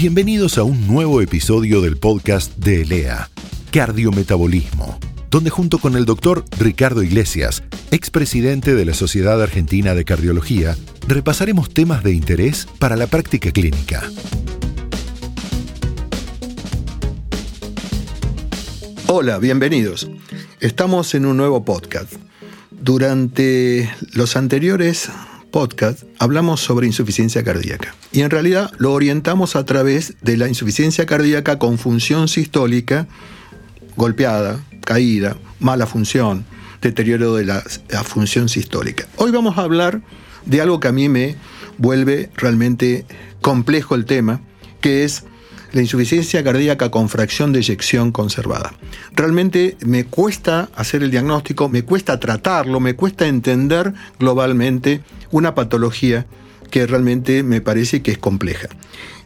Bienvenidos a un nuevo episodio del podcast de ELEA, Cardiometabolismo, donde junto con el doctor Ricardo Iglesias, expresidente de la Sociedad Argentina de Cardiología, repasaremos temas de interés para la práctica clínica. Hola, bienvenidos. Estamos en un nuevo podcast. Durante los anteriores podcast hablamos sobre insuficiencia cardíaca y en realidad lo orientamos a través de la insuficiencia cardíaca con función sistólica golpeada, caída, mala función, deterioro de la, función sistólica. Hoy vamos a hablar de algo que a mí me vuelve realmente complejo el tema, que es la insuficiencia cardíaca con fracción de eyección conservada. Realmente me cuesta hacer el diagnóstico, me cuesta tratarlo, me cuesta entender globalmente una patología que realmente me parece que es compleja.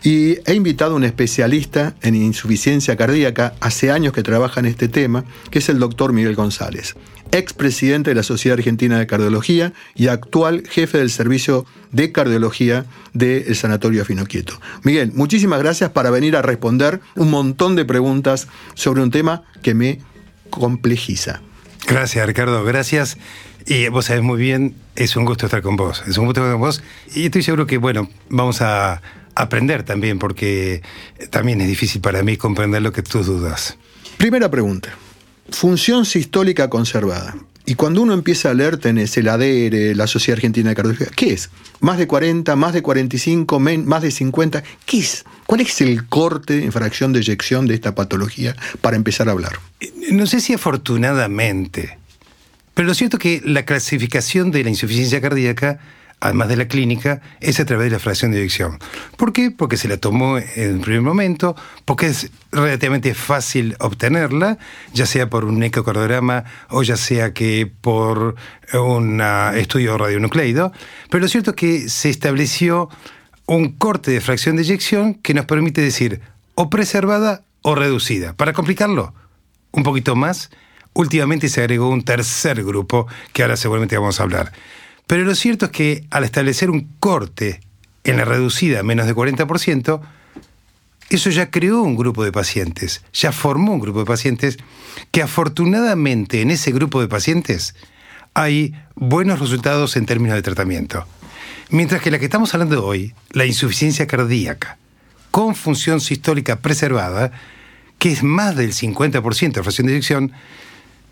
Y he invitado a un especialista en insuficiencia cardíaca, hace años que trabaja en este tema, que es el doctor Miguel González, expresidente de la Sociedad Argentina de Cardiología y actual jefe del servicio de cardiología del Sanatorio Finoquieto. Miguel, muchísimas gracias para venir a responder un montón de preguntas sobre un tema que me complejiza. Gracias, Ricardo, gracias. Y vos sabés muy bien, es un gusto estar con vos. Es un gusto estar con vos. Y estoy seguro que, bueno, vamos a aprender también, porque también es difícil para mí comprender lo que tú dudas. Primera pregunta. Función sistólica conservada. Y cuando uno empieza a leer, tenés el ADR, la Sociedad Argentina de Cardiología. ¿Qué es? ¿Más de 40, más de 45, más de 50? ¿Qué es? ¿Cuál es el corte en fracción de eyección de esta patología para empezar a hablar? No sé si afortunadamente, pero lo cierto es que la clasificación de la insuficiencia cardíaca además de la clínica, es a través de la fracción de eyección. ¿Por qué? Porque se la tomó en el primer momento, porque es relativamente fácil obtenerla, ya sea por un ecocardiograma o ya sea que por un estudio radionucleido. Pero lo cierto es que se estableció un corte de fracción de eyección que nos permite decir o preservada o reducida. Para complicarlo un poquito más, últimamente se agregó un tercer grupo que ahora seguramente vamos a hablar pero lo cierto es que al establecer un corte en la reducida menos de 40%, eso ya creó un grupo de pacientes, ya formó un grupo de pacientes que afortunadamente en ese grupo de pacientes hay buenos resultados en términos de tratamiento. Mientras que la que estamos hablando hoy, la insuficiencia cardíaca, con función sistólica preservada, que es más del 50% de fracción de eyección,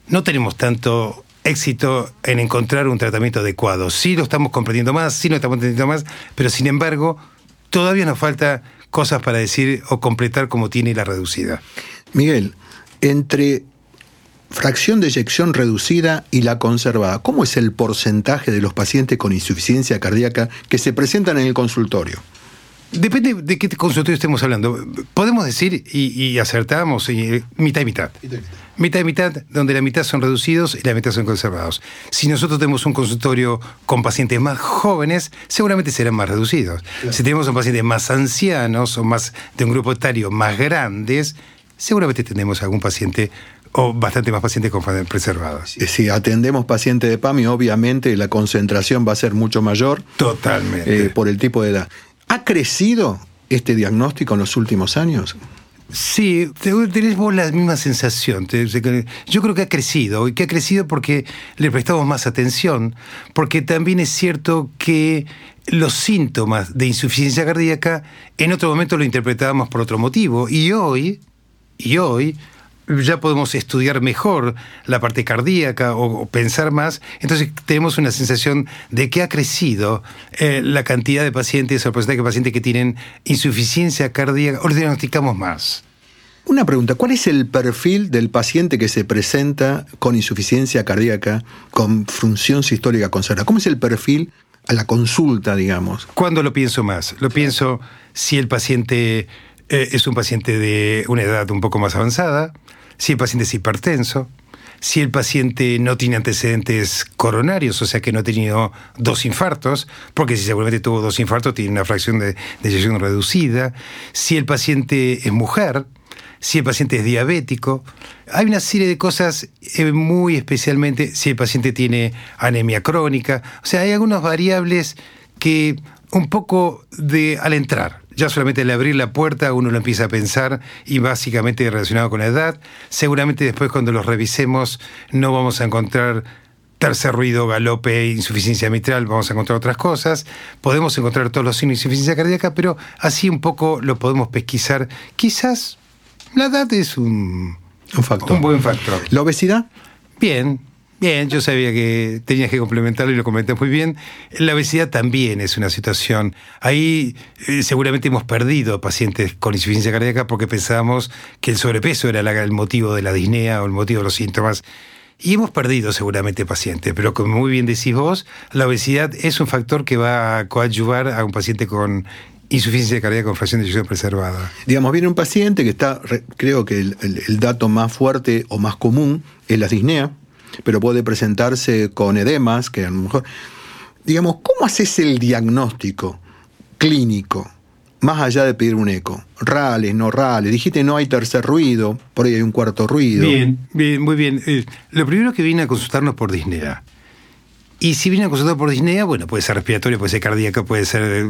no tenemos tanto éxito en encontrar un tratamiento adecuado. Sí lo estamos comprendiendo más, sí lo estamos entendiendo más, pero sin embargo, todavía nos falta cosas para decir o completar como tiene la reducida. Miguel, entre fracción de eyección reducida y la conservada, ¿cómo es el porcentaje de los pacientes con insuficiencia cardíaca que se presentan en el consultorio? Depende de qué consultorio estemos hablando. Podemos decir, y, acertamos, mitad y mitad. Mitad y mitad, donde la mitad son reducidos y la mitad son conservados. Si nosotros tenemos un consultorio con pacientes más jóvenes, seguramente serán más reducidos. Si tenemos un paciente más ancianos o más de un grupo etario más grandes, seguramente tendremos algún paciente o bastante más pacientes con preservados. Si atendemos pacientes de PAMI, obviamente la concentración va a ser mucho mayor. Totalmente. Eh, por el tipo de edad. ¿Ha crecido este diagnóstico en los últimos años? Sí, tenés vos la misma sensación. Yo creo que ha crecido, y que ha crecido porque le prestamos más atención, porque también es cierto que los síntomas de insuficiencia cardíaca en otro momento lo interpretábamos por otro motivo, y hoy, y hoy, ya podemos estudiar mejor la parte cardíaca o, pensar más, entonces tenemos una sensación de que ha crecido eh, la cantidad de pacientes o porcentaje de pacientes que tienen insuficiencia cardíaca, o diagnosticamos más. Una pregunta, ¿cuál es el perfil del paciente que se presenta con insuficiencia cardíaca, con función sistólica conservada? ¿Cómo es el perfil a la consulta, digamos? ¿Cuándo lo pienso más? Lo pienso si el paciente eh, es un paciente de una edad un poco más avanzada, si el paciente es hipertenso, si el paciente no tiene antecedentes coronarios, o sea que no ha tenido dos infartos, porque si seguramente tuvo dos infartos, tiene una fracción de, de reducida, si el paciente es mujer, si el paciente es diabético. Hay una serie de cosas eh, muy especialmente si el paciente tiene anemia crónica. O sea, hay algunas variables que un poco de al entrar ya solamente al abrir la puerta uno lo empieza a pensar y básicamente relacionado con la edad. Seguramente después cuando los revisemos no vamos a encontrar tercer ruido, galope, insuficiencia mitral, vamos a encontrar otras cosas. Podemos encontrar todos los signos de insuficiencia cardíaca, pero así un poco lo podemos pesquisar. Quizás la edad es un, un factor. Un buen factor. ¿La obesidad? Bien, Bien, yo sabía que tenías que complementarlo y lo comenté muy bien. La obesidad también es una situación. Ahí eh, seguramente hemos perdido pacientes con insuficiencia cardíaca porque pensábamos que el sobrepeso era el motivo de la disnea o el motivo de los síntomas. Y hemos perdido seguramente pacientes, pero como muy bien decís vos, la obesidad es un factor que va a coadyuvar a un paciente con insuficiencia cardíaca con fracción de eyección preservada. Digamos, viene un paciente que está, creo que el, el dato más fuerte o más común es la disnea, pero puede presentarse con edemas, que a lo mejor... Digamos, ¿cómo haces el diagnóstico clínico? Más allá de pedir un eco. Rales, no rales. Dijiste no hay tercer ruido, por ahí hay un cuarto ruido. Bien, bien, muy bien. Eh, lo primero que viene a consultarnos por disnea. Y si viene a consultar por disnea, bueno, puede ser respiratorio, puede ser cardíaco, puede ser eh,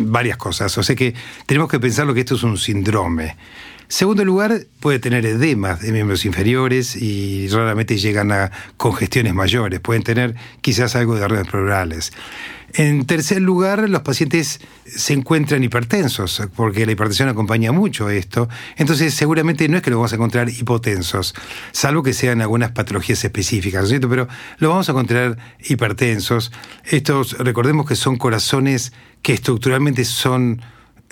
varias cosas. O sea que tenemos que pensar lo que esto es un síndrome. Segundo lugar, puede tener edemas de miembros inferiores y raramente llegan a congestiones mayores. Pueden tener quizás algo de redes pleurales. En tercer lugar, los pacientes se encuentran hipertensos, porque la hipertensión acompaña mucho esto. Entonces, seguramente no es que lo vamos a encontrar hipotensos, salvo que sean algunas patologías específicas, ¿no es cierto? Pero lo vamos a encontrar hipertensos. Estos, recordemos que son corazones que estructuralmente son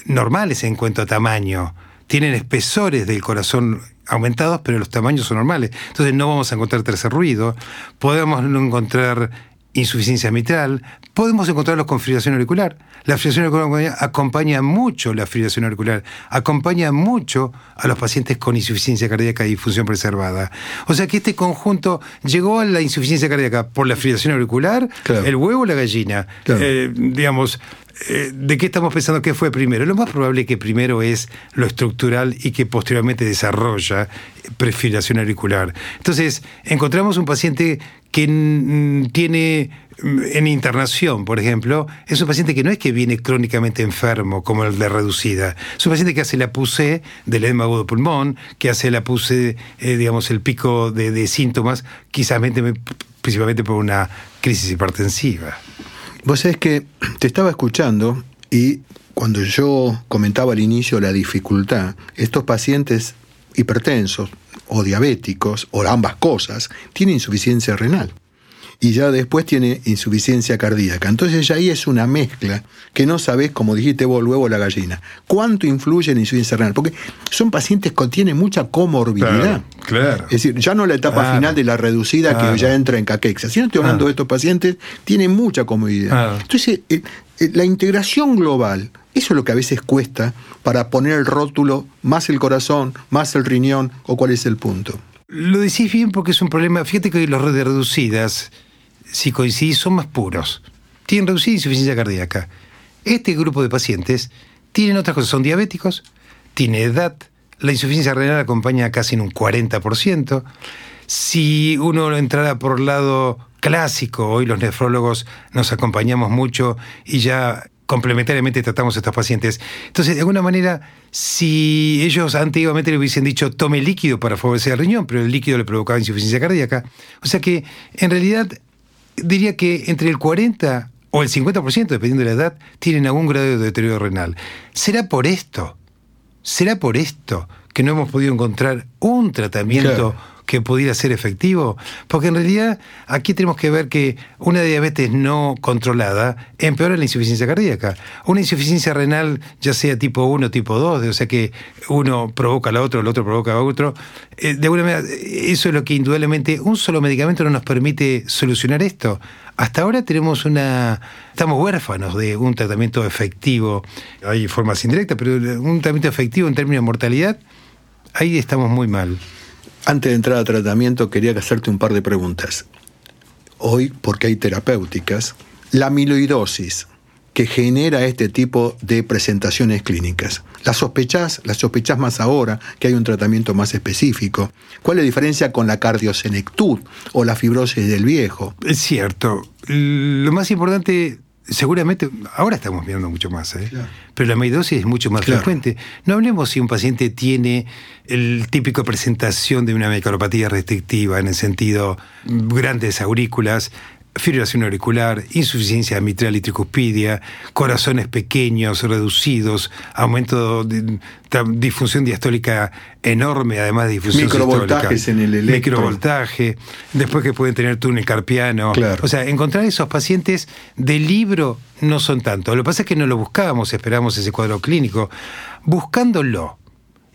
normales en cuanto a tamaño tienen espesores del corazón aumentados, pero los tamaños son normales. Entonces no vamos a encontrar tercer ruido, podemos no encontrar insuficiencia mitral, podemos encontrarlos con fibrilación auricular. La fibrilación auricular acompaña mucho la fibrilación auricular, acompaña mucho a los pacientes con insuficiencia cardíaca y función preservada. O sea que este conjunto llegó a la insuficiencia cardíaca por la fibrilación auricular, el huevo o la gallina. Eh, digamos, eh, ¿de qué estamos pensando que fue primero? Lo más probable que primero es lo estructural y que posteriormente desarrolla prefilación auricular. Entonces, encontramos un paciente que tiene mm, en internación, por ejemplo, es un paciente que no es que viene crónicamente enfermo, como el de reducida. Es un paciente que hace la PUC del edema agudo pulmón, que hace la PUC, eh, digamos, el pico de, de síntomas, quizás principalmente por una crisis hipertensiva. Vos sabés que te estaba escuchando y cuando yo comentaba al inicio la dificultad, estos pacientes hipertensos o diabéticos o ambas cosas tienen insuficiencia renal y ya después tiene insuficiencia cardíaca. Entonces ya ahí es una mezcla que no sabes, como dijiste vos, luego la gallina. ¿Cuánto influye en insuficiencia renal? Porque son pacientes que tienen mucha comorbilidad. Claro, Es decir, ya no la etapa final de la reducida que ya entra en caquexia. Si no estoy hablando de estos pacientes, tienen mucha comorbilidad. Entonces, eh, eh, la integración global eso es lo que a veces cuesta para poner el rótulo más el corazón, más el riñón o cuál es el punto. Lo decís bien porque es un problema. Fíjate que los redes reducidas si coincidís, son más puros. Tienen reducida insuficiencia cardíaca. Este grupo de pacientes tienen otras cosas, son diabéticos, tiene edad, la insuficiencia renal acompaña casi en un 40%. Si uno entrara por el lado clásico, hoy los nefrólogos nos acompañamos mucho y ya complementariamente tratamos a estos pacientes. Entonces, de alguna manera, si ellos antiguamente le hubiesen dicho tome líquido para favorecer el riñón, pero el líquido le provocaba insuficiencia cardíaca, o sea que en realidad diría que entre el 40 o el 50%, dependiendo de la edad, tienen algún grado de deterioro renal. ¿Será por esto? ¿Será por esto que no hemos podido encontrar un tratamiento que pudiera ser efectivo? Porque en realidad aquí tenemos que ver que una diabetes no controlada empeora la insuficiencia cardíaca. Una insuficiencia renal, ya sea tipo 1 o tipo 2, o sea que uno provoca la otra, el otro provoca a otro, eh, de alguna manera eso es lo que indudablemente un solo medicamento no nos permite solucionar esto. Hasta ahora tenemos una. Estamos huérfanos de un tratamiento efectivo. Hay formas indirectas, pero un tratamiento efectivo en términos de mortalidad, ahí estamos muy mal. Antes de entrar a tratamiento, quería hacerte un par de preguntas. Hoy, porque hay terapéuticas, la amiloidosis que genera este tipo de presentaciones clínicas. ¿La sospechás? ¿La sospechás más ahora que hay un tratamiento más específico? ¿Cuál es la diferencia con la cardiosenectud o la fibrosis del viejo? Es cierto. Lo más importante seguramente, ahora estamos mirando mucho más, ¿eh? pero la amiloidosis es mucho más frecuente. No hablemos si un paciente tiene el típico presentación de una megalopatía restrictiva, en el sentido grandes aurículas, fibrilación auricular, insuficiencia mitral y tricuspidia, corazones pequeños, reducidos, aumento de, disfunción diastólica enorme, además de difusión Microvoltajes en el electro. Microvoltaje, después que pueden tener túnel carpiano. O sea, encontrar esos pacientes de libro no son tanto. Lo que pasa es que no lo buscábamos, esperamos ese cuadro clínico. Buscándolo,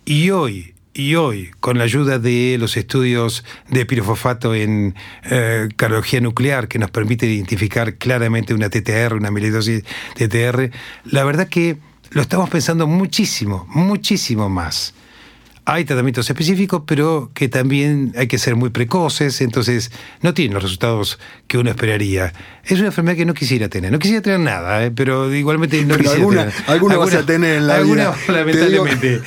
y hoy y hoy, con la ayuda de los estudios de pirofosfato en eh, cardiología nuclear, que nos permite identificar claramente una TTR, una amiloidosis TTR, la verdad que lo estamos pensando muchísimo, muchísimo más. Hay tratamientos específicos, pero que también hay que ser muy precoces, entonces no tienen los resultados que uno esperaría. Es una enfermedad que no quisiera tener. No quisiera tener nada, ¿eh? pero igualmente no quisiera alguna, tener. Alguna, vas a tener en la alguna, lamentablemente.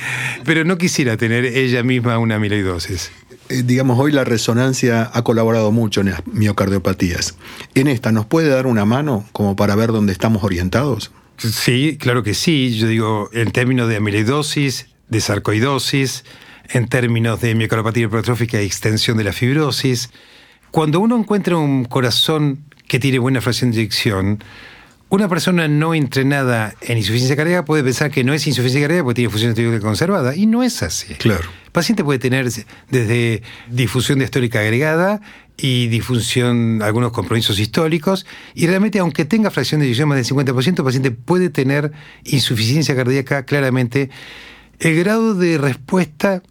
Pero no quisiera tener ella misma una amiloidosis. Eh, digamos, hoy la resonancia ha colaborado mucho en las miocardiopatías. En esta, ¿nos puede dar una mano como para ver dónde estamos orientados? Sí, claro que sí. Yo digo, en términos de amiloidosis, de sarcoidosis, en términos de miocardiopatía hipertrófica y extensión de la fibrosis. Cuando uno encuentra un corazón que tiene buena fracción de eyección, una persona no entrenada en insuficiencia cardíaca puede pensar que no es insuficiencia cardíaca porque tiene función diastólica conservada, y no es así. Claro. El paciente puede tener desde difusión diastólica agregada y disfunción, algunos compromisos históricos, y realmente aunque tenga fracción de eyección más del 50%, el paciente puede tener insuficiencia cardíaca claramente el grado de respuesta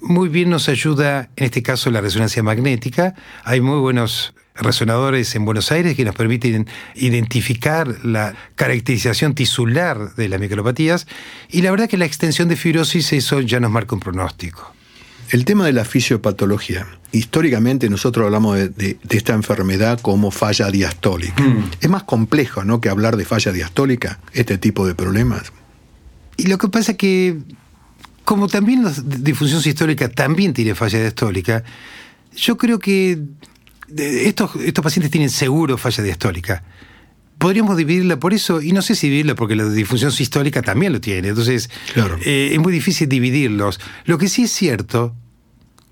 muy bien nos ayuda, en este caso, la resonancia magnética. Hay muy buenos resonadores en Buenos Aires que nos permiten identificar la caracterización tisular de las micropatías y la verdad que la extensión de fibrosis eso ya nos marca un pronóstico. El tema de la fisiopatología. Históricamente nosotros hablamos de, esta enfermedad como falla diastólica. Mm. Es más complejo ¿no? que hablar de falla diastólica, este tipo de problemas. Y lo que pasa es que, como también la difusión sistólica también tiene falla diastólica, yo creo que estos, estos pacientes tienen seguro falla diastólica. Podríamos dividirla por eso, y no sé si dividirla porque la difusión sistólica también lo tiene, entonces eh, es muy difícil dividirlos. Lo que sí es cierto,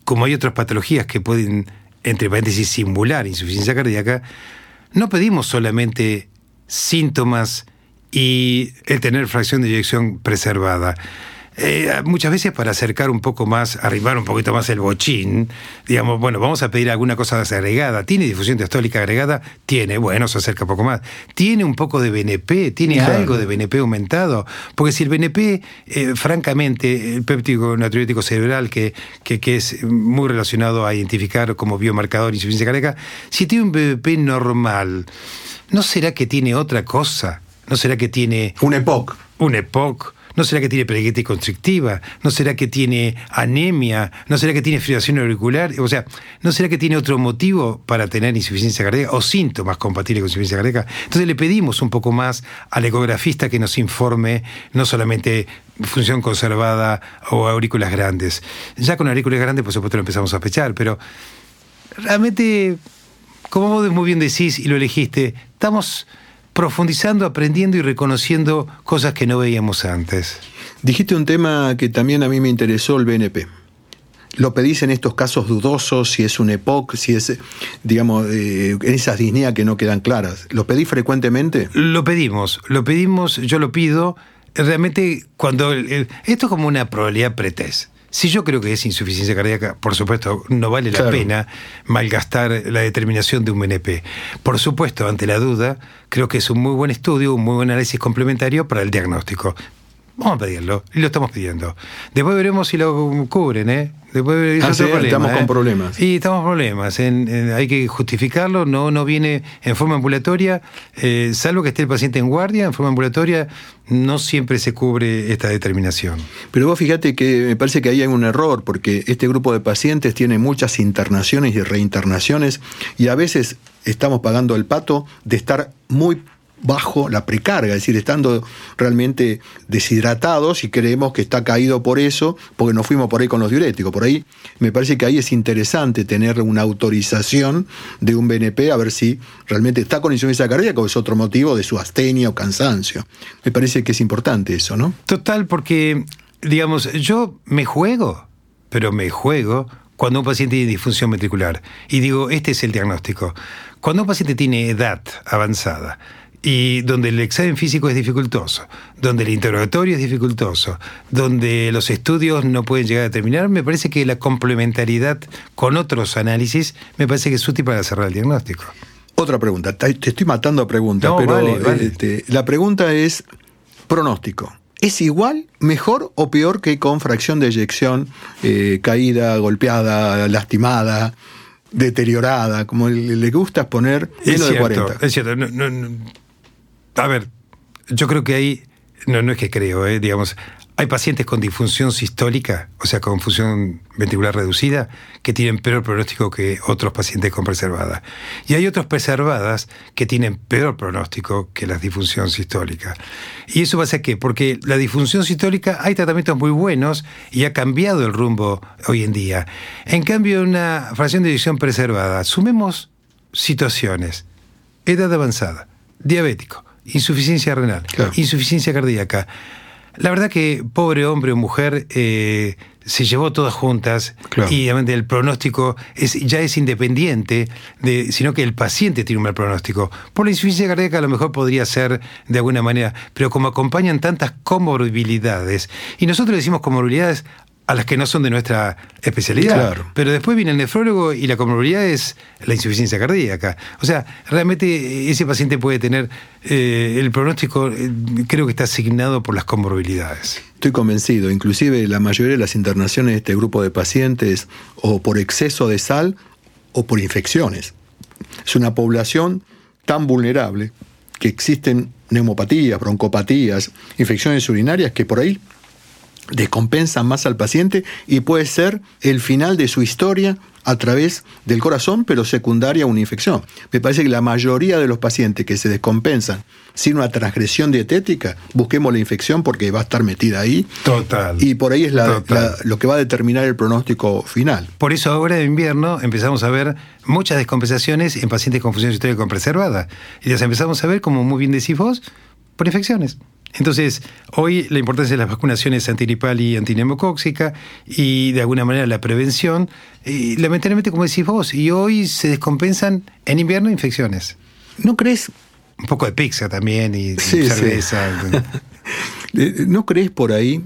como hay otras patologías que pueden, entre paréntesis, simular insuficiencia cardíaca, no pedimos solamente síntomas y el tener fracción de eyección preservada. Eh, muchas veces para acercar un poco más, arribar un poquito más el bochín, digamos, bueno, vamos a pedir alguna cosa agregada. ¿Tiene difusión diastólica agregada? Tiene, bueno, se acerca un poco más. ¿Tiene un poco de BNP? ¿Tiene algo de BNP aumentado? Porque si el BNP, eh, francamente, el péptico natriurético cerebral, que, que, que, es muy relacionado a identificar como biomarcador insuficiencia cardíaca, si tiene un BNP normal, ¿no será que tiene otra cosa? ¿No será que tiene... Un EPOC. Un EPOC. ¿No será que tiene peritonitis constrictiva? ¿No será que tiene anemia? ¿No será que tiene fibrilación auricular? O sea, ¿no será que tiene otro motivo para tener insuficiencia cardíaca o síntomas compatibles con insuficiencia cardíaca? Entonces le pedimos un poco más al ecografista que nos informe no solamente función conservada o aurículas grandes. Ya con aurículas grandes, por supuesto, lo empezamos a sospechar, pero realmente, como vos muy bien decís y lo elegiste, estamos profundizando, aprendiendo y reconociendo cosas que no veíamos antes. Dijiste un tema que también a mí me interesó, el BNP. ¿Lo pedís en estos casos dudosos, si es un EPOC, si es, digamos, eh, en esas disneas que no quedan claras? ¿Lo pedís frecuentemente? Lo pedimos, lo pedimos, yo lo pido. Realmente, cuando. esto es como una probabilidad pretest. Si yo creo que es insuficiencia cardíaca, por supuesto, no vale la pena malgastar la determinación de un BNP. Por supuesto, ante la duda, creo que es un muy buen estudio, un muy buen análisis complementario para el diagnóstico. Vamos a pedirlo, y lo estamos pidiendo. Después veremos si lo cubren, ¿eh? Después ah, estamos con ¿eh? problemas. Y estamos con problemas. hay que justificarlo, no, no viene en forma ambulatoria, eh, salvo que esté el paciente en guardia, en forma ambulatoria no siempre se cubre esta determinación. Pero vos fíjate que me parece que ahí hay un error, porque este grupo de pacientes tiene muchas internaciones y reinternaciones, y a veces estamos pagando el pato de estar muy bajo la precarga, es decir, estando realmente deshidratados y creemos que está caído por eso, porque nos fuimos por ahí con los diuréticos. Por ahí me parece que ahí es interesante tener una autorización de un BNP a ver si realmente está con insuficiencia cardíaca o es otro motivo de su astenia o cansancio. Me parece que es importante eso, ¿no? Total, porque, digamos, yo me juego, pero me juego cuando un paciente tiene disfunción ventricular. Y digo, este es el diagnóstico. Cuando un paciente tiene edad avanzada, y donde el examen físico es dificultoso, donde el interrogatorio es dificultoso, donde los estudios no pueden llegar a terminar, me parece que la complementariedad con otros análisis me parece que es útil para cerrar el diagnóstico. Otra pregunta, te estoy matando a preguntas, pero este, la pregunta es pronóstico. ¿Es igual, mejor o peor que con fracción de eyección, eh, caída, golpeada, lastimada? deteriorada, como le, gusta poner menos de 40. Es cierto, a ver, yo creo que hay, no, es que creo, eh, digamos, hay pacientes con disfunción sistólica, o sea, con función ventricular reducida, que tienen peor pronóstico que otros pacientes con preservada. Y hay otros preservadas que tienen peor pronóstico que la disfunción sistólica. ¿Y eso pasa qué? Porque la disfunción sistólica hay tratamientos muy buenos y ha cambiado el rumbo hoy en día. En cambio, una fracción de edición preservada, sumemos situaciones, edad avanzada, diabético, insuficiencia renal, insuficiencia cardíaca. La verdad que pobre hombre o mujer eh, se llevó todas juntas y el pronóstico es, ya es independiente, de, sino que el paciente tiene un mal pronóstico. Por la insuficiencia cardíaca a lo mejor podría ser de alguna manera, pero como acompañan tantas comorbilidades, y nosotros decimos comorbilidades a las que no son de nuestra especialidad. Pero después viene el nefrólogo y la comorbilidad es la insuficiencia cardíaca. O sea, realmente ese paciente puede tener eh, el pronóstico, eh, creo que está asignado por las comorbilidades. Estoy convencido, inclusive la mayoría de las internaciones de este grupo de pacientes o por exceso de sal o por infecciones. Es una población tan vulnerable que existen neumopatías, broncopatías, infecciones urinarias que por ahí descompensan más al paciente y puede ser el final de su historia a través del corazón, pero secundaria a una infección. Me parece que la mayoría de los pacientes que se descompensan sin una transgresión dietética, busquemos la infección porque va a estar metida ahí. Total. Y por ahí es lo que va a determinar el pronóstico final. Por eso ahora de invierno empezamos a ver muchas descompensaciones en pacientes con función histórica preservada. Y las empezamos a ver, como muy bien decís vos, por infecciones. Entonces, hoy la importancia de las vacunaciones antinipal y antinemocóxica y de alguna manera la prevención, y lamentablemente, como decís vos, y hoy se descompensan en invierno infecciones. ¿No crees? Un poco de pizza también y cerveza. Eh, ¿No crees por ahí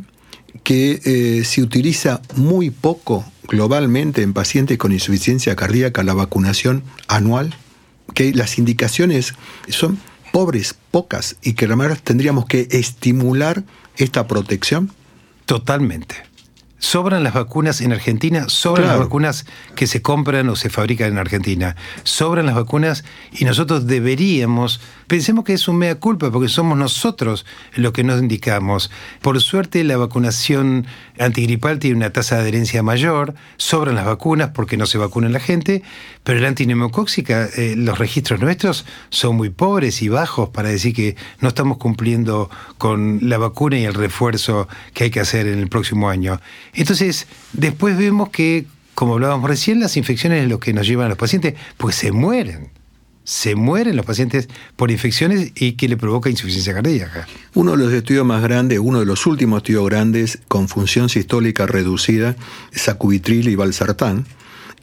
que eh, se utiliza muy poco globalmente en pacientes con insuficiencia cardíaca la vacunación anual? Que las indicaciones son pobres, pocas, y que además tendríamos que estimular esta protección? Totalmente. Sobran las vacunas en Argentina, sobran las vacunas que se compran o se fabrican en Argentina, sobran las vacunas y nosotros deberíamos, pensemos que es un mea culpa porque somos nosotros los que nos indicamos. Por suerte la vacunación antigripal tiene una tasa de adherencia mayor, sobran las vacunas porque no se vacuna la gente, pero la antineumocóxica, eh, los registros nuestros son muy pobres y bajos para decir que no estamos cumpliendo con la vacuna y el refuerzo que hay que hacer en el próximo año. Entonces, después vemos que, como hablábamos recién, las infecciones es lo que nos llevan a los pacientes, pues se mueren. Se mueren los pacientes por infecciones y que le provoca insuficiencia cardíaca. Uno de los estudios más grandes, uno de los últimos estudios grandes con función sistólica reducida, es acubitril y valsartán.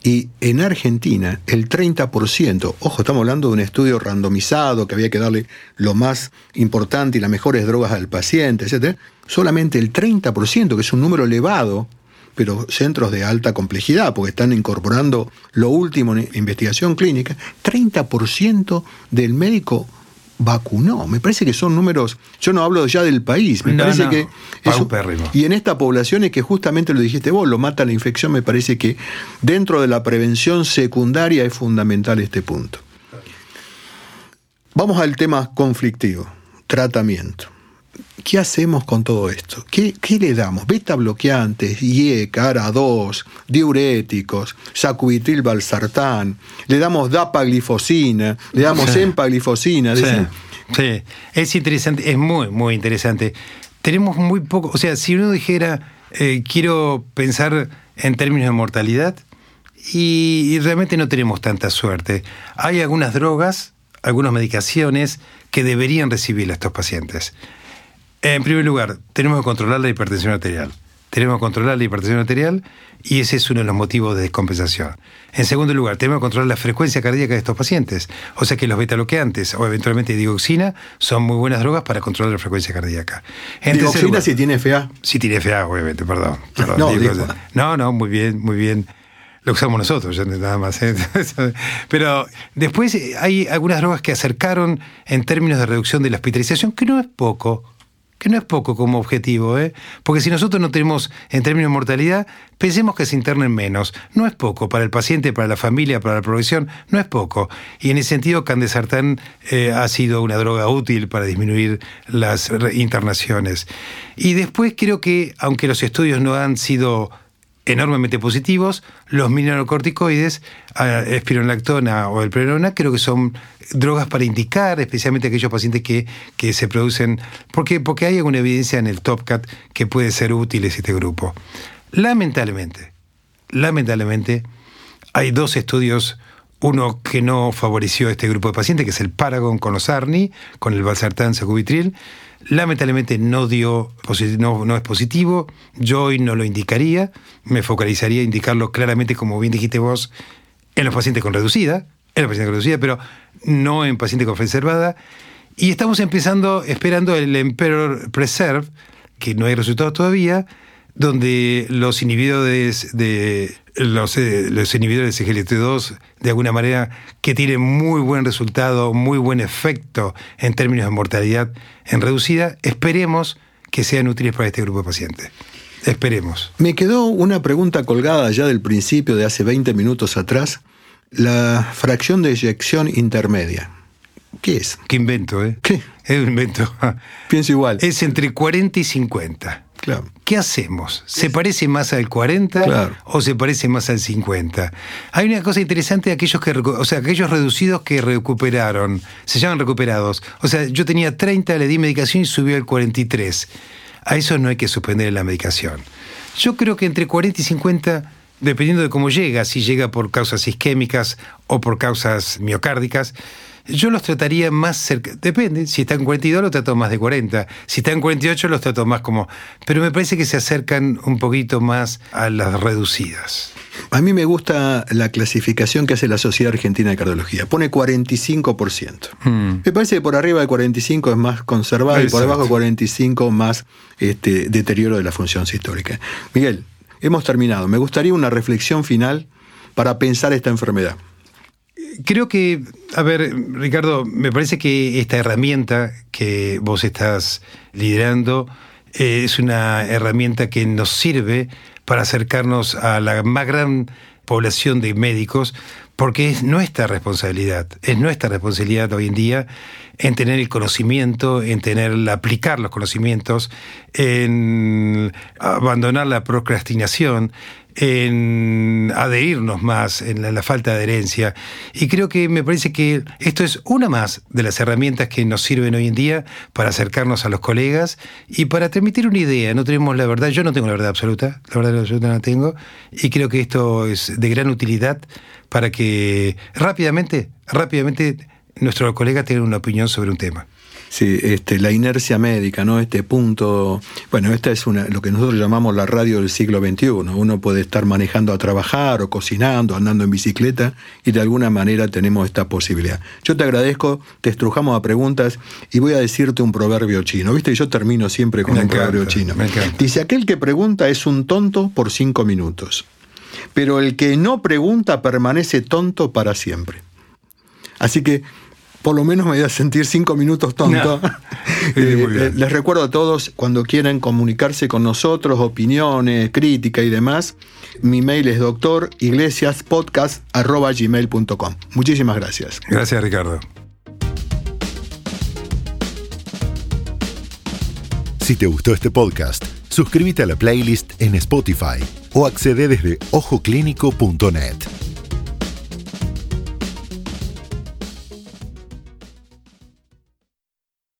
Y en Argentina, el 30%, ojo, estamos hablando de un estudio randomizado que había que darle lo más importante y las mejores drogas al paciente, etc solamente el 30%, que es un número elevado, pero centros de alta complejidad, porque están incorporando lo último en investigación clínica, 30% del médico vacunó. Me parece que son números, yo no hablo ya del país, me parece que... y en esta población es que justamente lo dijiste vos, lo mata la infección, me parece que dentro de la prevención secundaria es fundamental este punto. Vamos al tema conflictivo, tratamiento ¿qué hacemos con todo esto? ¿Qué, qué le damos? Beta bloqueantes, IE, cara 2, diuréticos, sacubitril valsartán, le damos dapaglifosina, le damos Sí. empaglifosina. Sí. es interesante, es muy, muy interesante. Tenemos muy poco, o sea, si uno dijera, eh, quiero pensar en términos de mortalidad, y, y realmente no tenemos tanta suerte. Hay algunas drogas, algunas medicaciones que deberían recibir a estos pacientes. En primer lugar, tenemos que controlar la hipertensión arterial. Tenemos que controlar la hipertensión arterial y ese es uno de los motivos de descompensación. En segundo lugar, tenemos que controlar la frecuencia cardíaca de estos pacientes. O sea que los betaloqueantes o eventualmente dioxina son muy buenas drogas para controlar la frecuencia cardíaca. En lugar- si tiene FA. Sí, tiré FA, obviamente, perdón. perdón, No, digo, no, no, muy bien, muy bien. Lo usamos nosotros, nada más. ¿eh? Pero después eh, hay algunas drogas que acercaron en términos de reducción de la hospitalización, que no es poco, que no es poco como objetivo, ¿eh? Porque si nosotros no tenemos, en términos de mortalidad, pensemos que se internen menos. No es poco para el paciente, para la familia, para la progresión, no es poco. Y en ese sentido, candesartán eh, ha sido una droga útil para disminuir las internaciones. Y después creo que, aunque los estudios no han sido enormemente positivos, los mineralocorticoides, espironolactona o el prenona, creo que son drogas para indicar, especialmente aquellos pacientes que, que se producen, porque, porque hay alguna evidencia en el TopCat que puede ser útil este grupo. Lamentablemente, lamentablemente, hay dos estudios, uno que no favoreció a este grupo de pacientes, que es el Paragon con los ARNI, con el valsartán sacubitril. Lamentablemente no dio, no, es positivo, yo hoy no lo indicaría, me focalizaría a indicarlo claramente, como bien dijiste vos, en los pacientes con reducida, en los pacientes con reducida, pero no en pacientes con preservada. Y estamos empezando, esperando el Emperor Preserve, que no hay resultados todavía, donde los inhibidores de los, eh, los inhibidores de SGLT2 de alguna manera que tienen muy buen resultado, muy buen efecto en términos de mortalidad en reducida, esperemos que sean útiles para este grupo de pacientes. Esperemos. Me quedó una pregunta colgada ya del principio de hace 20 minutos atrás. La fracción de eyección intermedia. ¿Qué es? Qué invento, ¿eh? ¿Qué? Es un invento. Pienso igual. Es entre 40 y 50. Claro. ¿Qué hacemos? ¿Se parece más al 40 Claro. o se parece más al 50? Hay una cosa interesante de aquellos que, o sea, aquellos reducidos que recuperaron, se llaman recuperados. O sea, yo tenía 30, le di medicación y subió al 43. A eso no hay que suspender la medicación. Yo creo que entre 40 y 50, dependiendo de cómo llega, si llega por causas isquémicas o por causas miocárdicas, yo los trataría más cerca. Depende, si está en 42 los trato más de 40. Si está en 48 los trato más como... Pero me parece que se acercan un poquito más a las reducidas. A mí me gusta la clasificación que hace la Sociedad Argentina de Cardiología. Pone 45%. Mm. Me parece que por arriba de 45 es más conservado y por debajo de 45 más este, deterioro de la función sistólica. Miguel, hemos terminado. Me gustaría una reflexión final para pensar esta enfermedad. Creo que, a ver, Ricardo, me parece que esta herramienta que vos estás liderando eh, es una herramienta que nos sirve para acercarnos a la más gran población de médicos, porque es nuestra responsabilidad, es nuestra responsabilidad hoy en día en tener el conocimiento, en tener, aplicar los conocimientos, en abandonar la procrastinación, en adherirnos más, en la, la falta de adherencia. Y creo que me parece que esto es una más de las herramientas que nos sirven hoy en día para acercarnos a los colegas y para transmitir una idea. No tenemos la verdad, yo no tengo la verdad absoluta, la verdad absoluta no la tengo, y creo que esto es de gran utilidad para que rápidamente, rápidamente nuestro colega tenga una opinión sobre un tema. Sí, este, la inercia médica, ¿no? Este punto. Bueno, esta es una, lo que nosotros llamamos la radio del siglo XXI. Uno puede estar manejando a trabajar o cocinando, andando en bicicleta, y de alguna manera tenemos esta posibilidad. Yo te agradezco, te estrujamos a preguntas y voy a decirte un proverbio chino. Viste, yo termino siempre con Me un encanta, proverbio chino. Dice: aquel que pregunta es un tonto por cinco minutos, pero el que no pregunta permanece tonto para siempre. Así que por lo menos me voy a sentir cinco minutos tonto. No. Eh, eh, les recuerdo a todos, cuando quieran comunicarse con nosotros, opiniones, crítica y demás, mi mail es doctoriglesiaspodcast.gmail.com. Muchísimas gracias. Gracias, Ricardo. Si te gustó este podcast, suscríbete a la playlist en Spotify o accede desde ojoclínico.net.